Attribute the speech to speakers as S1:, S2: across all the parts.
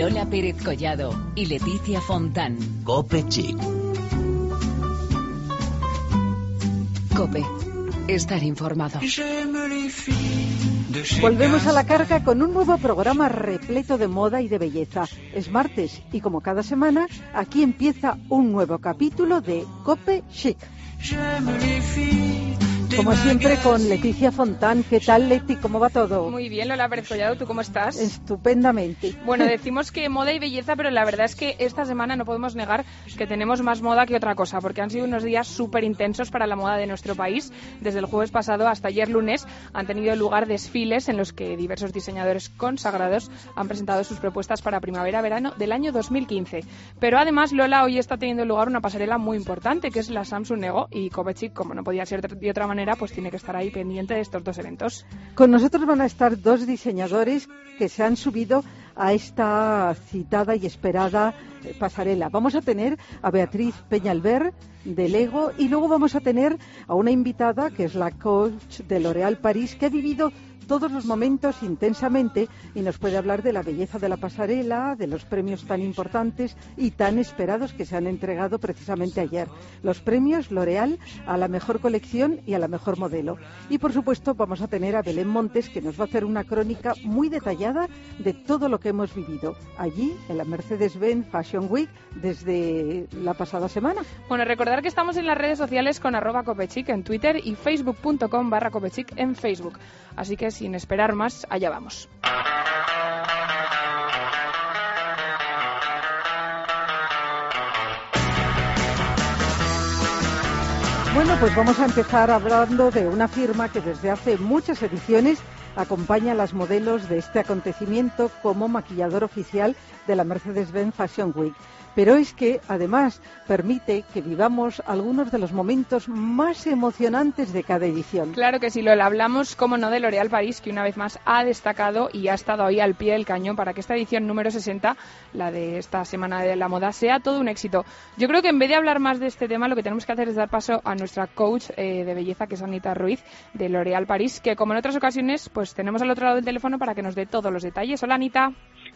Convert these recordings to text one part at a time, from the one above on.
S1: Lola Pérez Collado y Leticia Fontán.
S2: Cope Chic.
S1: Cope. Estar informado.
S3: Volvemos a la carga con un nuevo programa repleto de moda y de belleza. Es martes y como cada semana, aquí empieza un nuevo capítulo de Cope Chic. Como siempre con Leticia Fontán. ¿Qué tal, Leti? ¿Cómo va todo?
S4: Muy bien, Lola Pérez Collado. ¿Tú cómo estás?
S3: Estupendamente.
S4: Bueno, decimos que moda y belleza, pero la verdad es que esta semana no podemos negar que tenemos más moda que otra cosa, porque han sido unos días súper intensos para la moda de nuestro país. Desde el jueves pasado hasta ayer lunes han tenido lugar desfiles en los que diversos diseñadores consagrados han presentado sus propuestas para primavera-verano del año 2015. Pero además, Lola, hoy está teniendo lugar una pasarela muy importante, que es la Samsung Ego y Kovacic, como no podía ser de otra manera, pues tiene que estar ahí pendiente de estos dos eventos.
S3: Con nosotros van a estar dos diseñadores que se han subido a esta citada y esperada eh, pasarela. Vamos a tener a Beatriz Peñalver de Lego y luego vamos a tener a una invitada que es la coach de L'Oréal París que ha vivido todos los momentos intensamente y nos puede hablar de la belleza de la pasarela, de los premios tan importantes y tan esperados que se han entregado precisamente ayer. Los premios L'Oreal a la mejor colección y a la mejor modelo. Y por supuesto vamos a tener a Belén Montes que nos va a hacer una crónica muy detallada de todo lo que hemos vivido allí en la Mercedes-Benz Fashion Week desde la pasada semana.
S4: Bueno, recordar que estamos en las redes sociales con arroba copechic en Twitter y facebook.com barra copechic en Facebook. Así que sin esperar más, allá vamos.
S3: Bueno, pues vamos a empezar hablando de una firma que desde hace muchas ediciones acompaña a las modelos de este acontecimiento como maquillador oficial de la Mercedes-Benz Fashion Week pero es que además permite que vivamos algunos de los momentos más emocionantes de cada edición.
S4: Claro que sí, lo hablamos, como no, de L'Oréal París, que una vez más ha destacado y ha estado ahí al pie del cañón para que esta edición número 60, la de esta semana de la moda, sea todo un éxito. Yo creo que en vez de hablar más de este tema, lo que tenemos que hacer es dar paso a nuestra coach eh, de belleza, que es Anita Ruiz, de L'Oréal París, que como en otras ocasiones, pues tenemos al otro lado del teléfono para que nos dé todos los detalles. Hola, Anita.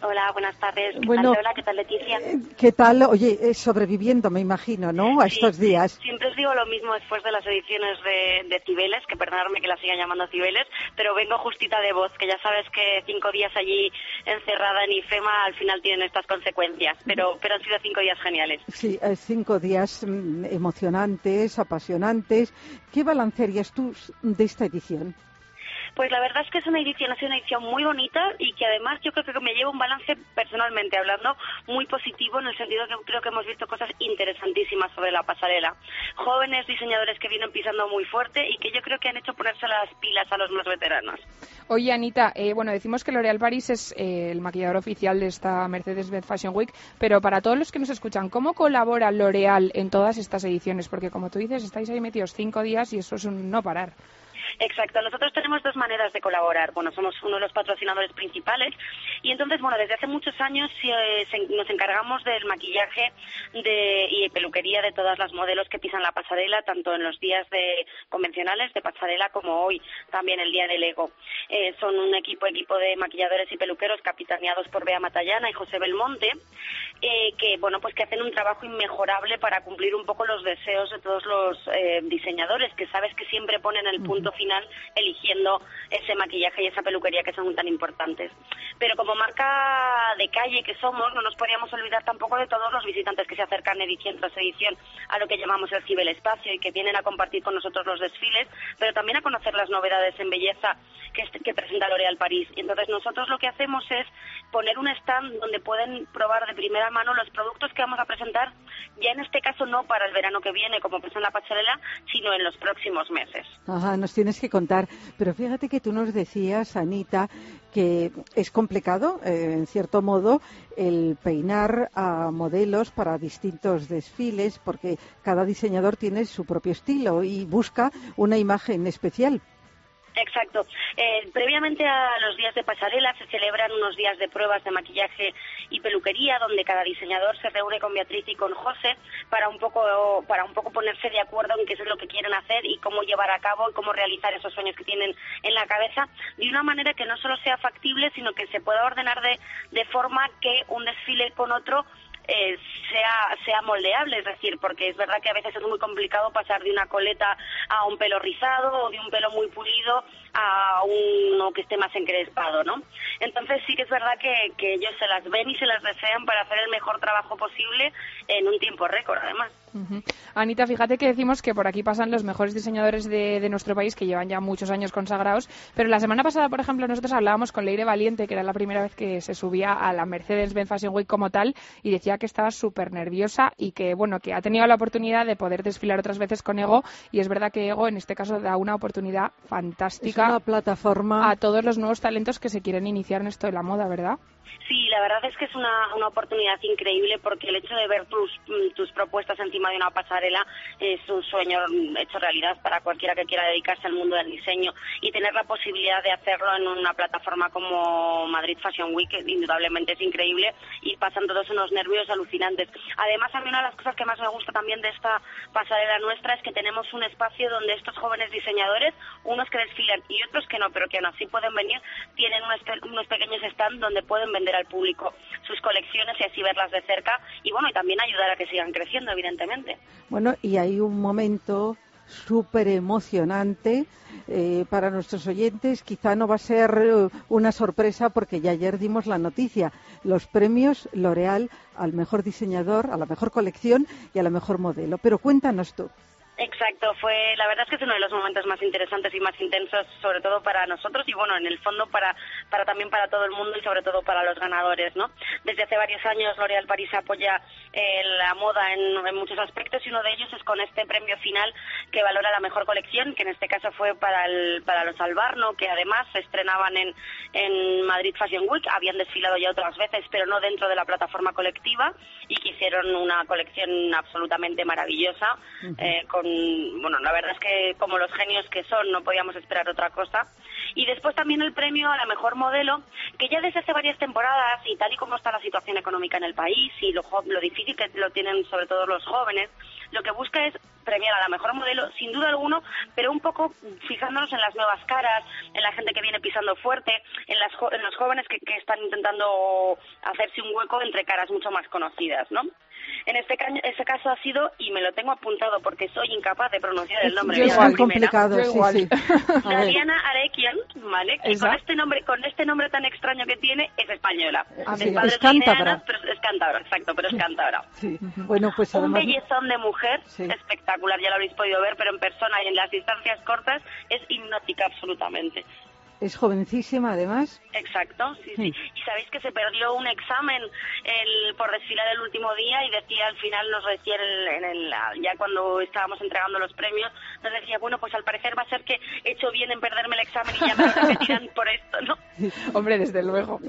S5: Hola, buenas tardes. ¿Qué tal, Hola, ¿qué tal, Leticia?
S3: ¿Qué tal? Oye, eh, sobreviviendo, me imagino, ¿no? A estos días.
S5: Siempre os digo lo mismo después de las ediciones de, de Cibeles, que perdonadme que la sigan llamando Cibeles, pero vengo justita de voz, que ya sabes que cinco días allí encerrada en IFEMA al final tienen estas consecuencias, pero, pero han sido cinco días geniales.
S3: Sí, eh, cinco días mm, emocionantes, apasionantes. ¿Qué balancearías tú de esta edición?
S5: Pues la verdad es que es una edición, ha sido una edición muy bonita y que además yo creo que me lleva un balance personalmente hablando muy positivo en el sentido que creo que hemos visto cosas interesantísimas sobre la pasarela. Jóvenes diseñadores que vienen pisando muy fuerte y que yo creo que han hecho ponerse las pilas a los más veteranos.
S4: Oye, Anita, eh, bueno, decimos que L'Oréal Paris es eh, el maquillador oficial de esta Mercedes-Benz Fashion Week, pero para todos los que nos escuchan, ¿cómo colabora L'Oréal en todas estas ediciones? Porque como tú dices, estáis ahí metidos cinco días y eso es un no parar.
S5: Exacto. Nosotros tenemos dos maneras de colaborar. Bueno, somos uno de los patrocinadores principales y entonces, bueno, desde hace muchos años eh, nos encargamos del maquillaje de, y peluquería de todas las modelos que pisan la pasarela, tanto en los días de convencionales de pasarela como hoy, también el día del Ego. Eh, son un equipo, equipo de maquilladores y peluqueros capitaneados por Bea Matallana y José Belmonte, eh, que, bueno, pues que hacen un trabajo inmejorable para cumplir un poco los deseos de todos los diseñadores, que sabes que siempre ponen el punto final final eligiendo ese maquillaje y esa peluquería que son tan importantes. Pero como marca de calle que somos, no nos podríamos olvidar tampoco de todos los visitantes que se acercan edición tras edición a lo que llamamos el ciberespacio y que vienen a compartir con nosotros los desfiles, pero también a conocer las novedades en belleza que, que presenta L'Oréal París. Entonces nosotros lo que hacemos es poner un stand donde pueden probar de primera mano los productos que vamos a presentar, ya en este caso no para el verano que viene, como en la pasarela, sino en los próximos meses.
S3: Ajá, nos tienes que contar. Pero fíjate que tú nos decías, Anita, que es complicado, eh, en cierto modo, el peinar a modelos para distintos desfiles, porque cada diseñador tiene su propio estilo y busca una imagen especial
S5: Exacto. Eh, previamente a los días de pasarela se celebran unos días de pruebas de maquillaje y peluquería donde cada diseñador se reúne con Beatriz y con José para un poco para un poco ponerse de acuerdo en qué es lo que quieren hacer y cómo llevar a cabo y cómo realizar esos sueños que tienen en la cabeza de una manera que no solo sea factible sino que se pueda ordenar de, de forma que un desfile con otro eh, sea, sea moldeable, es decir, porque es verdad que a veces es muy complicado pasar de una coleta a un pelo rizado o de un pelo muy pulido a uno que esté más encrespado, ¿no? Entonces sí que es verdad que, que ellos se las ven y se las desean para hacer el mejor trabajo posible en un tiempo récord, además.
S4: Anita, fíjate que decimos que por aquí pasan los mejores diseñadores de, nuestro país que llevan ya muchos años consagrados, pero la semana pasada, por ejemplo, nosotros hablábamos con Leire Valiente, que era la primera vez que se subía a la Mercedes-Benz Fashion Week como tal, y decía que estaba súper nerviosa y que, bueno, que ha tenido la oportunidad de poder desfilar otras veces con Ego, y es verdad que Ego en este caso da una oportunidad fantástica
S3: una plataforma
S4: a todos los nuevos talentos que se quieren iniciar en esto de la moda, ¿verdad?
S5: Sí, la verdad es que es una, una oportunidad increíble porque el hecho de ver tus, mm, tus propuestas encima de una pasarela es un sueño hecho realidad para cualquiera que quiera dedicarse al mundo del diseño y tener la posibilidad de hacerlo en una plataforma como Madrid Fashion Week indudablemente es increíble y pasan todos unos nervios alucinantes. Además, a mí una de las cosas que más me gusta también de esta pasarela nuestra es que tenemos un espacio donde estos jóvenes diseñadores, unos que desfilan y otros que no, pero que aún así pueden venir, tienen unos, unos pequeños stands donde pueden vender al público sus colecciones y así verlas de cerca y bueno, y también ayudar a que sigan creciendo, evidentemente.
S3: Bueno, y hay un momento súper emocionante eh, para nuestros oyentes. Quizá no va a ser eh, una sorpresa porque ya ayer dimos la noticia. Los premios L'Oreal al mejor diseñador, a la mejor colección y a la mejor modelo. Pero cuéntanos tú.
S5: Exacto, fue la verdad es que es uno de los momentos más interesantes y más intensos, sobre todo para nosotros y bueno, en el fondo para, para también para todo el mundo y sobre todo para los ganadores, ¿no? Desde hace varios años L'Oréal París apoya eh, la moda en, muchos aspectos y uno de ellos es con este premio final que valora la mejor colección, que en este caso fue para el, para los Albarno, que además se estrenaban en, en Madrid Fashion Week, habían desfilado ya otras veces, pero no dentro de la plataforma colectiva y que hicieron una colección absolutamente maravillosa eh, con bueno, la verdad es que como los genios que son no podíamos esperar otra cosa. Y después también el premio a la mejor modelo, que ya desde hace varias temporadas y tal y como está la situación económica en el país y lo, lo difícil que lo tienen sobre todo los jóvenes, lo que busca es premiar a la mejor modelo, sin duda alguno, pero un poco fijándonos en las nuevas caras, en la gente que viene pisando fuerte, en, las en los jóvenes que, que están intentando hacerse un hueco entre caras mucho más conocidas, ¿no? En este, ese caso ha sido, y me lo tengo apuntado porque soy incapaz de pronunciar el nombre.
S3: Es muy complicado, sí, sí.
S5: Diana Arekian, ¿vale? Que con este nombre, con este nombre tan extraño que tiene, es española.
S3: Ah, es cántabra.
S5: es cántabra, exacto, pero es cántabra.
S3: Sí. Bueno, pues
S5: Un bellezón de mujer, espectacular, ya lo habéis podido ver, pero en persona y en las distancias cortas es hipnótica absolutamente.
S3: Es jovencísima, además.
S5: Exacto, sí, sí. Y sabéis que se perdió un examen el, por desfilar el último día y decía al final, nos decía en el, ya cuando estábamos entregando los premios, nos decía, bueno, pues al parecer va a ser que he hecho bien en perderme el examen y ya me lo repetirán por esto, ¿no?
S4: Hombre, desde luego.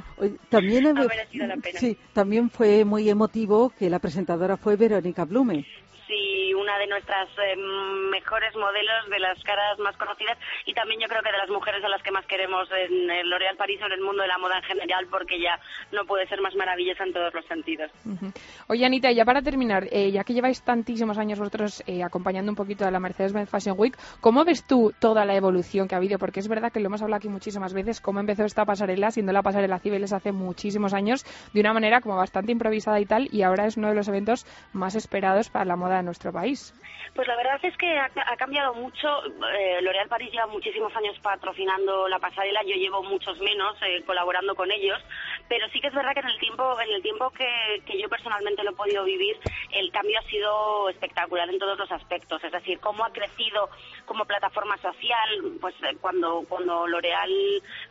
S3: También, la pena. Sí, también fue muy emotivo que la presentadora fue Verónica Blume
S5: y una de nuestras eh, mejores modelos, de las caras más conocidas y también yo creo que de las mujeres a las que más queremos en el L'Oréal París o en el mundo de la moda en general porque ya no puede ser más maravillosa en todos los sentidos.
S4: Oye Anita, ya para terminar, eh, ya que lleváis tantísimos años vosotros eh, acompañando un poquito a la Mercedes-Benz Fashion Week, ¿cómo ves tú toda la evolución que ha habido? Porque es verdad que lo hemos hablado aquí muchísimas veces, cómo empezó esta pasarela, siendo la pasarela Cibeles hace muchísimos años, de una manera como bastante improvisada y tal, y ahora es uno de los eventos más esperados para la moda de nuestro país.
S5: Pues la verdad es que ha, cambiado mucho. Eh, L'Oréal París lleva muchísimos años patrocinando la pasarela, yo llevo muchos menos eh, colaborando con ellos, pero sí que es verdad que en el tiempo, en el tiempo que, yo personalmente lo he podido vivir, el cambio ha sido espectacular en todos los aspectos. Es decir, cómo ha crecido como plataforma social, pues eh, cuando cuando L'Oreal,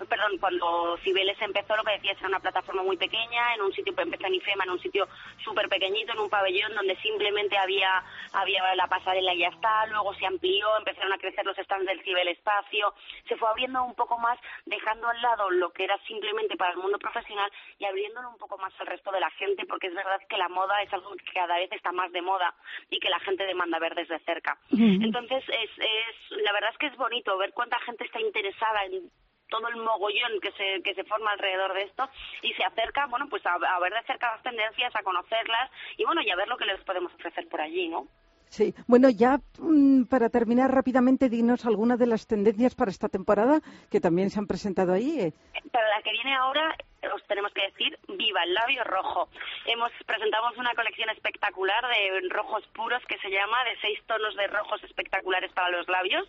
S5: perdón, cuando Cibeles empezó, lo que decía era una plataforma muy pequeña, en un sitio empezó en IFEMA, en un sitio súper pequeñito, en un pabellón donde simplemente había había la pasarela y ya está, luego se amplió, empezaron a crecer los stands del ciberespacio, se fue abriendo un poco más, dejando al lado lo que era simplemente para el mundo profesional y abriéndolo un poco más al resto de la gente, porque es verdad que la moda es algo que cada vez está más de moda y que la gente demanda ver desde cerca. Entonces, es, es, la verdad es que es bonito ver cuánta gente está interesada en todo el mogollón que se, que se forma alrededor de esto y se acerca, bueno, pues a, ver de cerca las tendencias, a conocerlas y bueno, y a ver lo que les podemos ofrecer por allí, ¿no?
S3: Sí, bueno, ya mm, para terminar rápidamente, dinos algunas de las tendencias para esta temporada que también se han presentado ahí. Eh.
S5: Para la que viene ahora, os tenemos que decir viva el labio rojo. Hemos presentamos una colección espectacular de rojos puros que se llama de seis tonos de rojos espectaculares para los labios.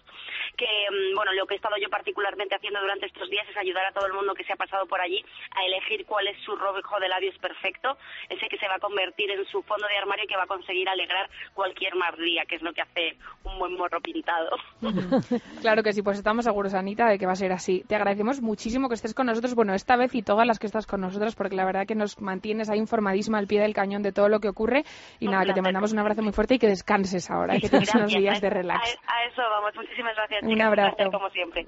S5: Que mm, bueno, lo que he estado yo particularmente haciendo durante estos días es ayudar a todo el mundo que se ha pasado por allí a elegir cuál es su rojo de labios perfecto, ese que se va a convertir en su fondo de armario y que va a conseguir alegrar cualquier mal día, que es lo que hace un buen morro pintado.
S4: claro que sí, pues estamos seguros, Anita, de que va a ser así. Te agradecemos muchísimo que estés con nosotros, bueno, esta vez y todas las que estás con nosotros, porque la verdad que nos mantienes ahí informadísima al pie del cañón de todo lo que ocurre. Y nada, que te mandamos un abrazo muy fuerte y que descanses ahora, que tienes unos días de relax.
S5: A, eso vamos, muchísimas gracias.
S4: Un abrazo.
S5: como siempre.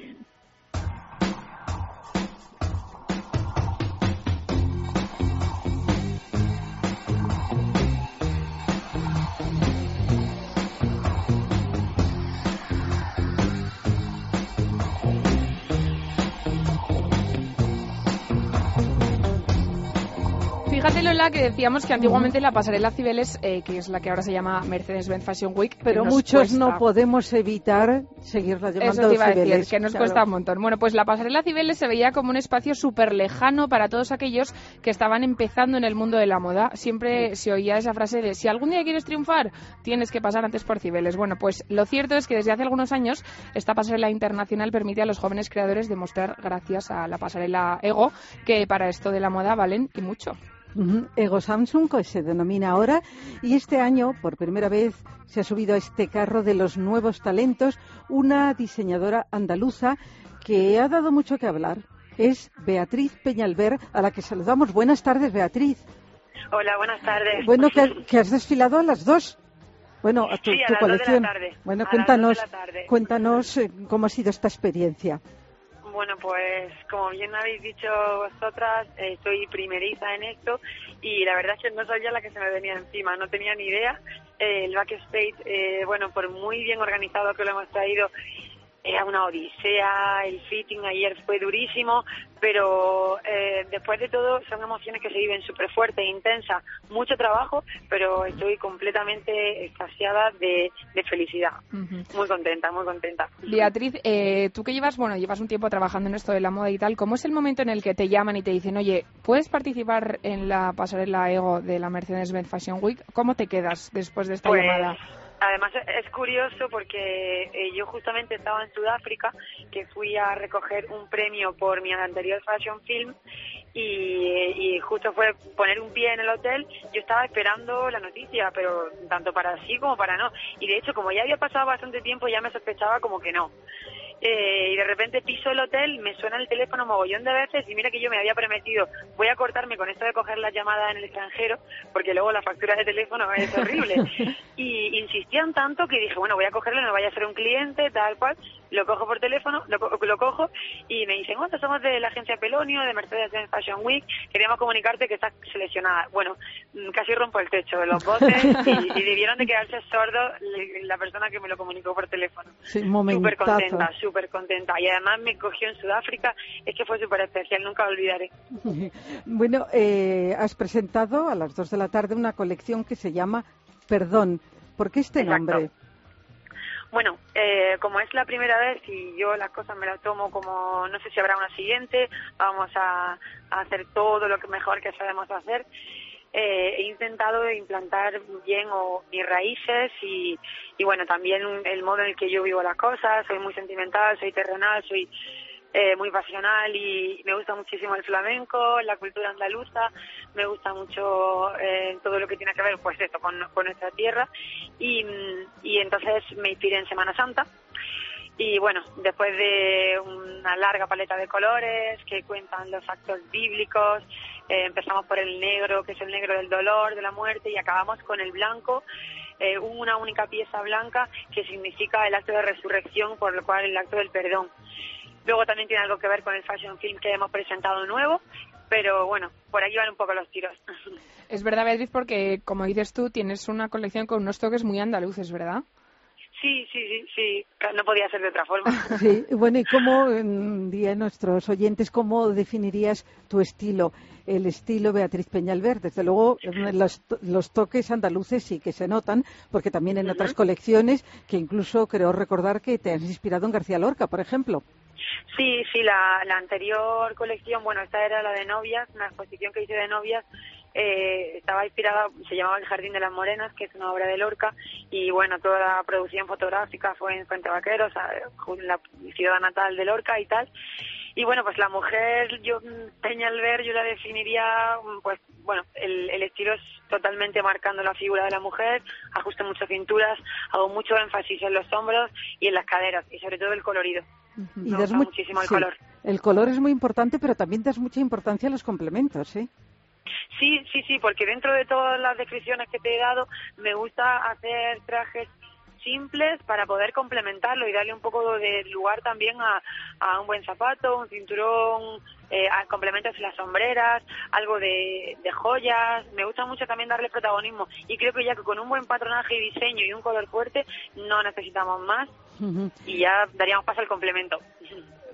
S4: Fíjate, Lola, que decíamos que antiguamente la pasarela Cibeles, eh, que es la que ahora se llama Mercedes-Benz Fashion Week...
S3: Pero muchos no podemos evitar seguirla llamando Eso te iba a decir,
S4: que nos cuesta un montón. Bueno, pues la pasarela Cibeles se veía como un espacio súper lejano para todos aquellos que estaban empezando en el mundo de la moda. Siempre se oía esa frase de, si algún día quieres triunfar, tienes que pasar antes por Cibeles. Bueno, pues lo cierto es que desde hace algunos años esta pasarela internacional permite a los jóvenes creadores demostrar, gracias a la pasarela Ego, que para esto de la moda valen y mucho.
S3: Ego Samsung, que se denomina ahora, y este año, por primera vez, se ha subido a este carro de los nuevos talentos una diseñadora andaluza que ha dado mucho que hablar. Es Beatriz Peñalver, a la que saludamos. Buenas tardes, Beatriz.
S2: Hola, buenas tardes.
S3: Bueno, que, has desfilado a las dos. Bueno, a tu, colección. Bueno, cuéntanos, cuéntanos cómo ha sido esta experiencia.
S2: Bueno, pues como bien habéis dicho vosotras, eh, soy primeriza en esto y la verdad es que no sabía la que se me venía encima, no tenía ni idea. Eh, el backstage, eh, bueno, por muy bien organizado que lo hemos traído, era una odisea, el fitting ayer fue durísimo, pero eh, después de todo son emociones que se viven súper fuerte e intensa, mucho trabajo, pero estoy completamente extasiada de, felicidad. Muy contenta, muy contenta.
S4: Beatriz, eh, tú que llevas, bueno, llevas un tiempo trabajando en esto de la moda y tal, ¿cómo es el momento en el que te llaman y te dicen, oye, ¿puedes participar en la pasarela Ego de la Mercedes-Benz Fashion Week? ¿Cómo te quedas después de esta
S2: pues,
S4: llamada?
S2: Además es curioso porque eh, yo justamente estaba en Sudáfrica, que fui a recoger un premio por mi anterior fashion film y, justo fue poner un pie en el hotel. Yo estaba esperando la noticia, pero tanto para sí como para no. Y de hecho, como ya había pasado bastante tiempo, ya me sospechaba como que no. Eh, y de repente piso el hotel, me suena el teléfono mogollón de veces y mira que yo me había prometido, voy a cortarme con esto de coger la llamada en el extranjero, porque luego la factura de teléfono es horrible. y insistían tanto que dije, bueno, voy a cogerlo, no vaya a ser un cliente, tal cual lo cojo por teléfono, lo, lo cojo y me dicen, bueno, somos de la agencia Pelonio, de Mercedes-Benz Fashion Week, queríamos comunicarte que estás seleccionada. Bueno, mm, casi rompo el techo de los voces y, debieron de quedarse sordos la persona que me lo comunicó por teléfono.
S3: Sí, súper
S2: contenta, súper contenta. Y además me cogió en Sudáfrica, es que fue súper especial, nunca lo olvidaré.
S3: bueno, eh, has presentado a las dos de la tarde una colección que se llama Perdón. ¿Por qué este nombre?
S2: Bueno, eh, como es la primera vez y yo las cosas me las tomo como no sé si habrá una siguiente, vamos a, hacer todo lo que mejor que sabemos hacer. Eh, he intentado implantar bien o mis raíces y, y bueno, también el modo en el que yo vivo las cosas, soy muy sentimental, soy terrenal, soy eh, muy pasional y me gusta muchísimo el flamenco, la cultura andaluza, me gusta mucho eh, todo lo que tiene que ver pues esto con, nuestra tierra. Y, y entonces me inspiré en Semana Santa. Y bueno, después de una larga paleta de colores que cuentan los actos bíblicos, eh, empezamos por el negro, que es el negro del dolor, de la muerte, y acabamos con el blanco, eh, una única pieza blanca que significa el acto de resurrección, por lo cual el acto del perdón. Luego también tiene algo que ver con el fashion film que hemos presentado nuevo, pero bueno, por ahí van un poco los tiros.
S4: Es verdad, Beatriz, porque como dices tú, tienes una colección con unos toques muy andaluces, ¿verdad?
S2: Sí, sí, sí, sí, no podía ser de otra forma.
S3: Sí, bueno, ¿y cómo, día nuestros oyentes, cómo definirías tu estilo? El estilo Beatriz Peñalver, desde luego los, los toques andaluces sí que se notan, porque también en otras colecciones, que incluso creo recordar que te has inspirado en García Lorca, por ejemplo.
S2: Sí, sí, la, la anterior colección, bueno, esta era la de novias, una exposición que hice de novias, eh, estaba inspirada, se llamaba El Jardín de las Morenas, que es una obra de Lorca, y bueno, toda la producción fotográfica fue en Fuente Vaquero, o sea, la ciudad natal de Lorca y tal. Y bueno, pues la mujer, yo, Peña Alver, yo la definiría, pues bueno, el, el estilo es totalmente marcando la figura de la mujer, ajusto muchas cinturas, hago mucho énfasis en los hombros y en las caderas, y sobre todo el colorido.
S3: Y das muchísimo el color. El color es muy importante, pero también das mucha importancia a los complementos, ¿sí?
S2: Sí, sí, sí, porque dentro de todas las descripciones que te he dado, me gusta hacer trajes simples para poder complementarlo y darle un poco de lugar también a, a un buen zapato, un cinturón, eh, a complementos en las sombreras, algo de, de, joyas. Me gusta mucho también darle protagonismo y creo que ya que con un buen patronaje y diseño y un color fuerte no necesitamos más y ya daríamos paso al complemento.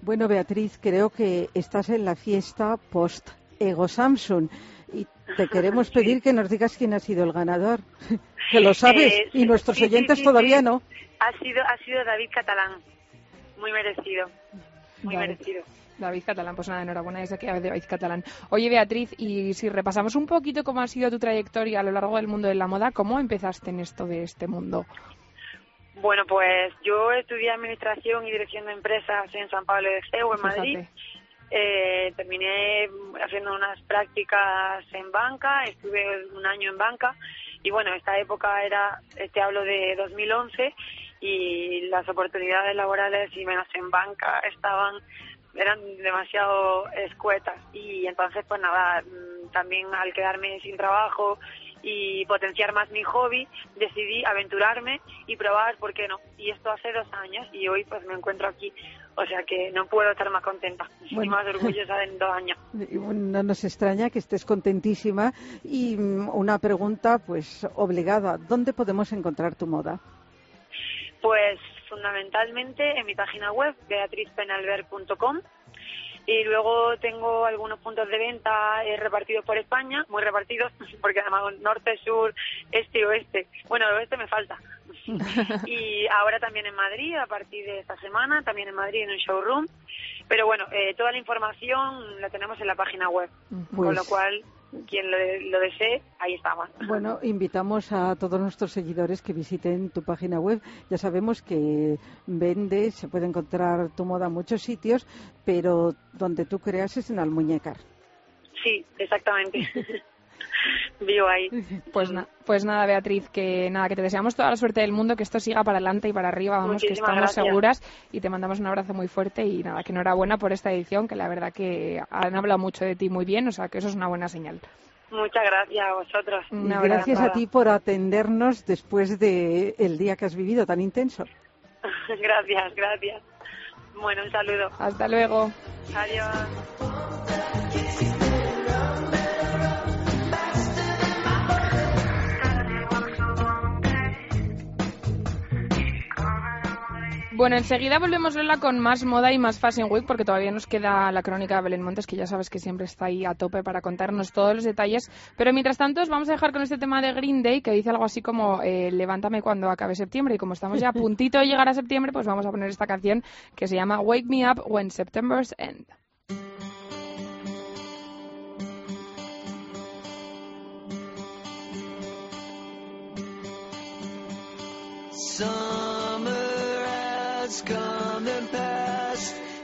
S3: Bueno, Beatriz, creo que estás en la fiesta post Ego Samsung te queremos pedir que nos digas quién ha sido el ganador. que lo sabes
S2: eh,
S3: y nuestros oyentes todavía no.
S2: Ha sido, ha sido David Catalán. Muy merecido. Muy merecido.
S4: David Catalán, pues nada, enhorabuena desde aquí a David Catalán. Oye, Beatriz, y si repasamos un poquito cómo ha sido tu trayectoria a lo largo del mundo de la moda, ¿cómo empezaste en esto de este mundo?
S2: Bueno, pues yo estudié Administración y Dirección de Empresas en San Pablo de Ceu, en Madrid. Eh, terminé haciendo unas prácticas en banca, estuve un año en banca y bueno, esta época era, este hablo de 2011 y las oportunidades laborales y menos en banca estaban eran demasiado escuetas y entonces pues nada mm, también al quedarme sin trabajo y potenciar más mi hobby, decidí aventurarme y probar, ¿por qué no? Y esto hace dos años y hoy pues me encuentro aquí. O sea que no puedo estar más contenta y más orgullosa en dos años.
S3: No nos extraña que estés contentísima. Y una pregunta pues obligada, ¿dónde podemos encontrar tu moda?
S2: Pues fundamentalmente en mi página web, beatrizpenalver.com y luego tengo algunos puntos de venta eh, repartidos por España, muy repartidos, porque además norte, sur, este y oeste. Bueno, el oeste me falta. y ahora también en Madrid, a partir de esta semana, también en Madrid en un showroom. Pero bueno, eh, toda la información la tenemos en la página web, con lo pues cual quien lo, desee, ahí estamos.
S3: Bueno, invitamos a todos nuestros seguidores que visiten tu página web. Ya sabemos que vende, se puede encontrar tu moda en muchos sitios, pero donde tú creas es en Almuñécar.
S2: Sí, exactamente. Vivo ahí.
S4: Pues, pues nada, Beatriz, que nada, que te deseamos toda la suerte del mundo, que esto siga para adelante y para arriba, vamos, que estamos seguras y te mandamos un abrazo muy fuerte y nada, que enhorabuena por esta edición, que la verdad que han hablado mucho de ti muy bien, o sea, que eso es una buena señal.
S2: Muchas gracias a vosotros.
S3: gracias a ti por atendernos después del el día que has vivido tan intenso.
S2: gracias, gracias. Bueno, un saludo.
S4: Hasta luego.
S2: Adiós.
S4: Bueno, enseguida volvemos Lola con más moda y más Fashion Week porque todavía nos queda la crónica de Belén Montes que ya sabes que siempre está ahí a tope para contarnos todos los detalles. Pero mientras tanto os vamos a dejar con este tema de Green Day que dice algo así como eh, levántame cuando acabe septiembre y como estamos ya a puntito de llegar a septiembre pues vamos a poner esta canción que se llama Wake Me Up When September's End.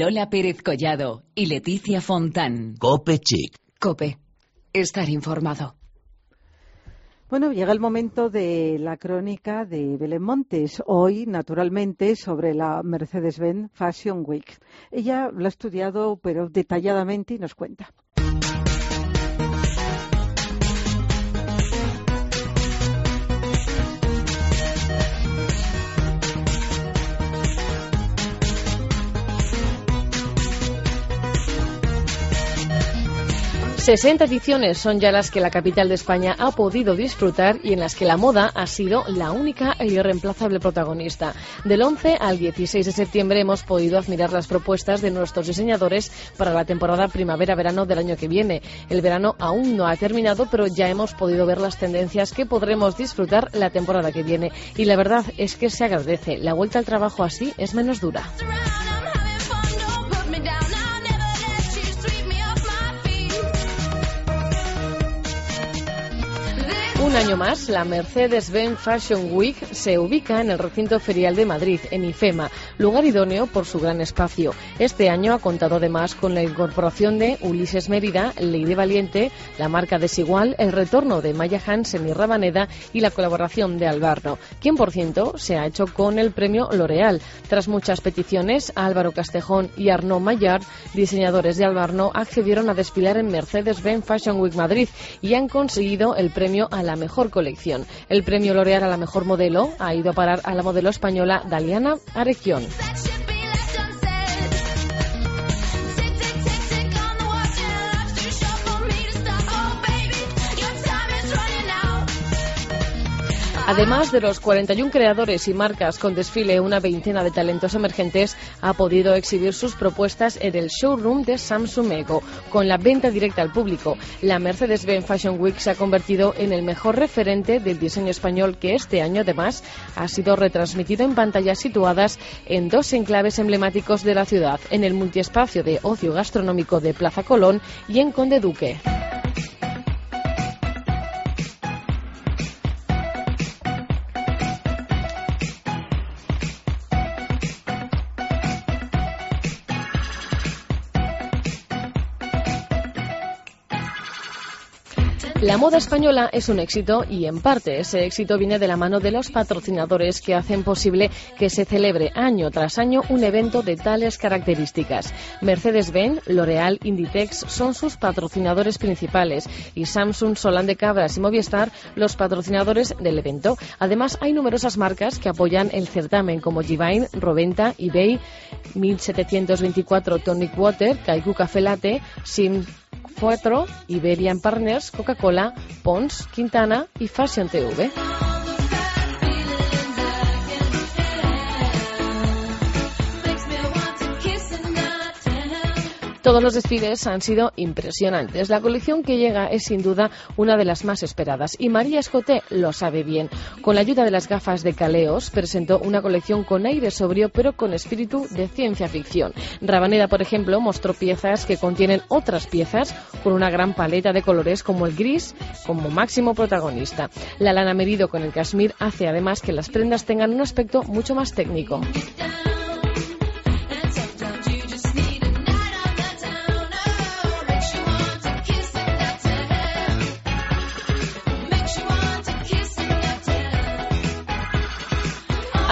S1: Lola Pérez Collado y Leticia Fontán.
S6: Cope Chic.
S1: Cope. Estar informado.
S3: Bueno, llega el momento de la crónica de Belén Montes. Hoy, naturalmente, sobre la Mercedes-Benz Fashion Week. Ella lo ha estudiado, pero detalladamente, y nos cuenta.
S7: Sesenta ediciones son ya las que la capital de España ha podido disfrutar y en las que la moda ha sido la única e irreemplazable protagonista. Del 11 al 16 de septiembre hemos podido admirar las propuestas de nuestros diseñadores para la temporada primavera-verano del año que viene. El verano aún no ha terminado, pero ya hemos podido ver las tendencias que podremos disfrutar la temporada que viene. Y la verdad es que se agradece. La vuelta al trabajo así es menos dura. Una año más, la Mercedes-Benz Fashion Week se ubica en el recinto ferial de Madrid, en IFEMA, lugar idóneo por su gran espacio. Este año ha contado además con la incorporación de Ulises Mérida, Lady Valiente, la marca Desigual, el retorno de Maya Hansen y Rabaneda y la colaboración de Albarno, quien por ciento se ha hecho con el premio L'Oreal. Tras muchas peticiones, Álvaro Castejón y Arnaud Maillard, diseñadores de Albarno, accedieron a desfilar en Mercedes-Benz Fashion Week Madrid y han conseguido el premio a la mejor colección. El premio L'Oreal a la mejor modelo ha ido a parar a la modelo española Daliana Arequión. Además de los 41 creadores y marcas con desfile, una veintena de talentos emergentes ha podido exhibir sus propuestas en el showroom de Samsung Ego. Con la venta directa al público, la Mercedes-Benz Fashion Week se ha convertido en el mejor referente del diseño español que este año además ha sido retransmitido en pantallas situadas en dos enclaves emblemáticos de la ciudad, en el multiespacio de ocio gastronómico de Plaza Colón y en Conde Duque. La moda española es un éxito y en parte ese éxito viene de la mano de los patrocinadores que hacen posible que se celebre año tras año un evento de tales características. Mercedes-Benz, L'Oreal, Inditex son sus patrocinadores principales y Samsung, Solán de Cabras y Movistar los patrocinadores del evento. Además, hay numerosas marcas que apoyan el certamen como Givine, Roventa, eBay, 1724 Tonic Water, Kaiku Café Latte, Sim 4, Iberian Partners, Coca-Cola, Pons, Quintana y Fashion TV. Todos los desfiles han sido impresionantes. La colección que llega es sin duda una de las más esperadas y María Escoté lo sabe bien. Con la ayuda de las gafas de Caleos presentó una colección con aire sobrio pero con espíritu de ciencia ficción. Rabaneda, por ejemplo, mostró piezas que contienen otras piezas con una gran paleta de colores como el gris como máximo protagonista. La lana medido con el cashmere hace además que las prendas tengan un aspecto mucho más técnico.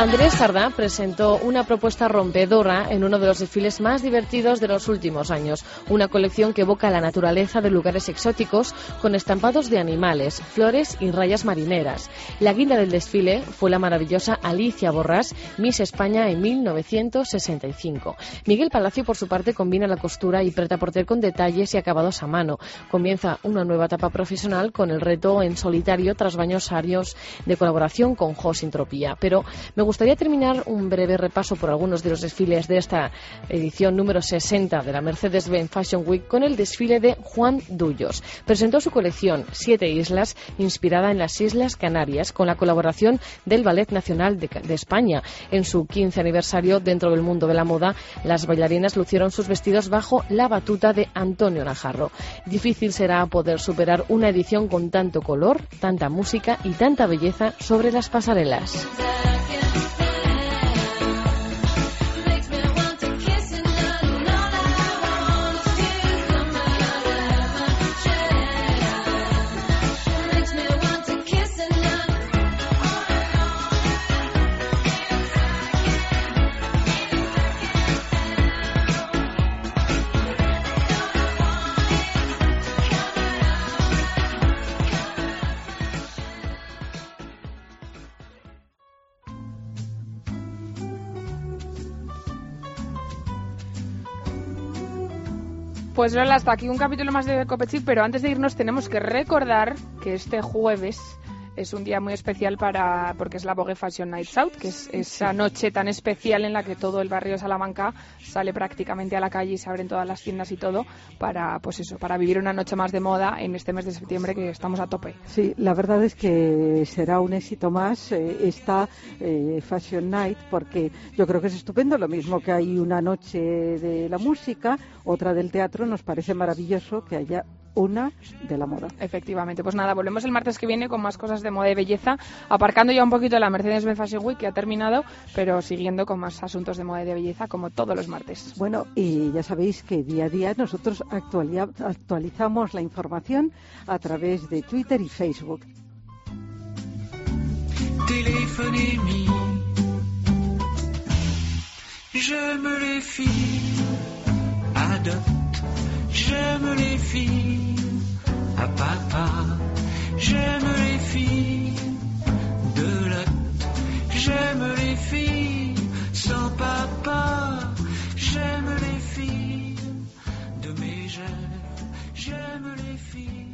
S7: Andrés Sardá presentó una propuesta rompedora en uno de los desfiles más divertidos de los últimos años, una colección que evoca la naturaleza de lugares exóticos con estampados de animales, flores y rayas marineras. La guinda del desfile fue la maravillosa Alicia Borrás, Miss España en 1965. Miguel Palacio, por su parte, combina la costura y preta porter con detalles y acabados a mano. Comienza una nueva etapa profesional con el reto en solitario tras baños arios de colaboración con Jos Intropía. Pero me gustaría terminar un breve repaso por algunos de los desfiles de esta edición número 60 de la Mercedes-Benz Fashion Week con el desfile de Juan Dullos. Presentó su colección Siete Islas, inspirada en las Islas Canarias, con la colaboración del Ballet Nacional de, de España. En su 15 aniversario dentro del mundo de la moda, las bailarinas lucieron sus vestidos bajo la batuta de Antonio Najarro. Difícil será poder superar una edición con tanto color, tanta música y tanta belleza sobre las pasarelas.
S4: Pues Lola, hasta aquí un capítulo más de Copechic, pero antes de irnos tenemos que recordar que este jueves es un día muy especial para porque es la Vogue Fashion Nights Out, que es esa noche tan especial en la que todo el barrio de Salamanca sale prácticamente a la calle y se abren todas las tiendas y todo para pues eso, para vivir una noche más de moda en este mes de septiembre que estamos a tope.
S3: Sí, la verdad es que será un éxito más eh, esta eh, Fashion Night porque yo creo que es estupendo, lo mismo que hay una noche de la música, otra del teatro, nos parece maravilloso que haya una de la moda.
S4: Efectivamente. Pues nada, volvemos el martes que viene con más cosas de moda y belleza, aparcando ya un poquito la Mercedes-Benz Fashion Week que ha terminado, pero siguiendo con más asuntos de moda y de belleza como todos los martes.
S3: Bueno, y ya sabéis que día a día nosotros actualizamos la información a través de Twitter y Facebook.
S8: Téléphonez-moi. J'aime les filles adopte. J'aime les filles à papa. J'aime les filles de lot. J'aime les filles sans papa. J'aime les filles de Mégève. J'aime les filles.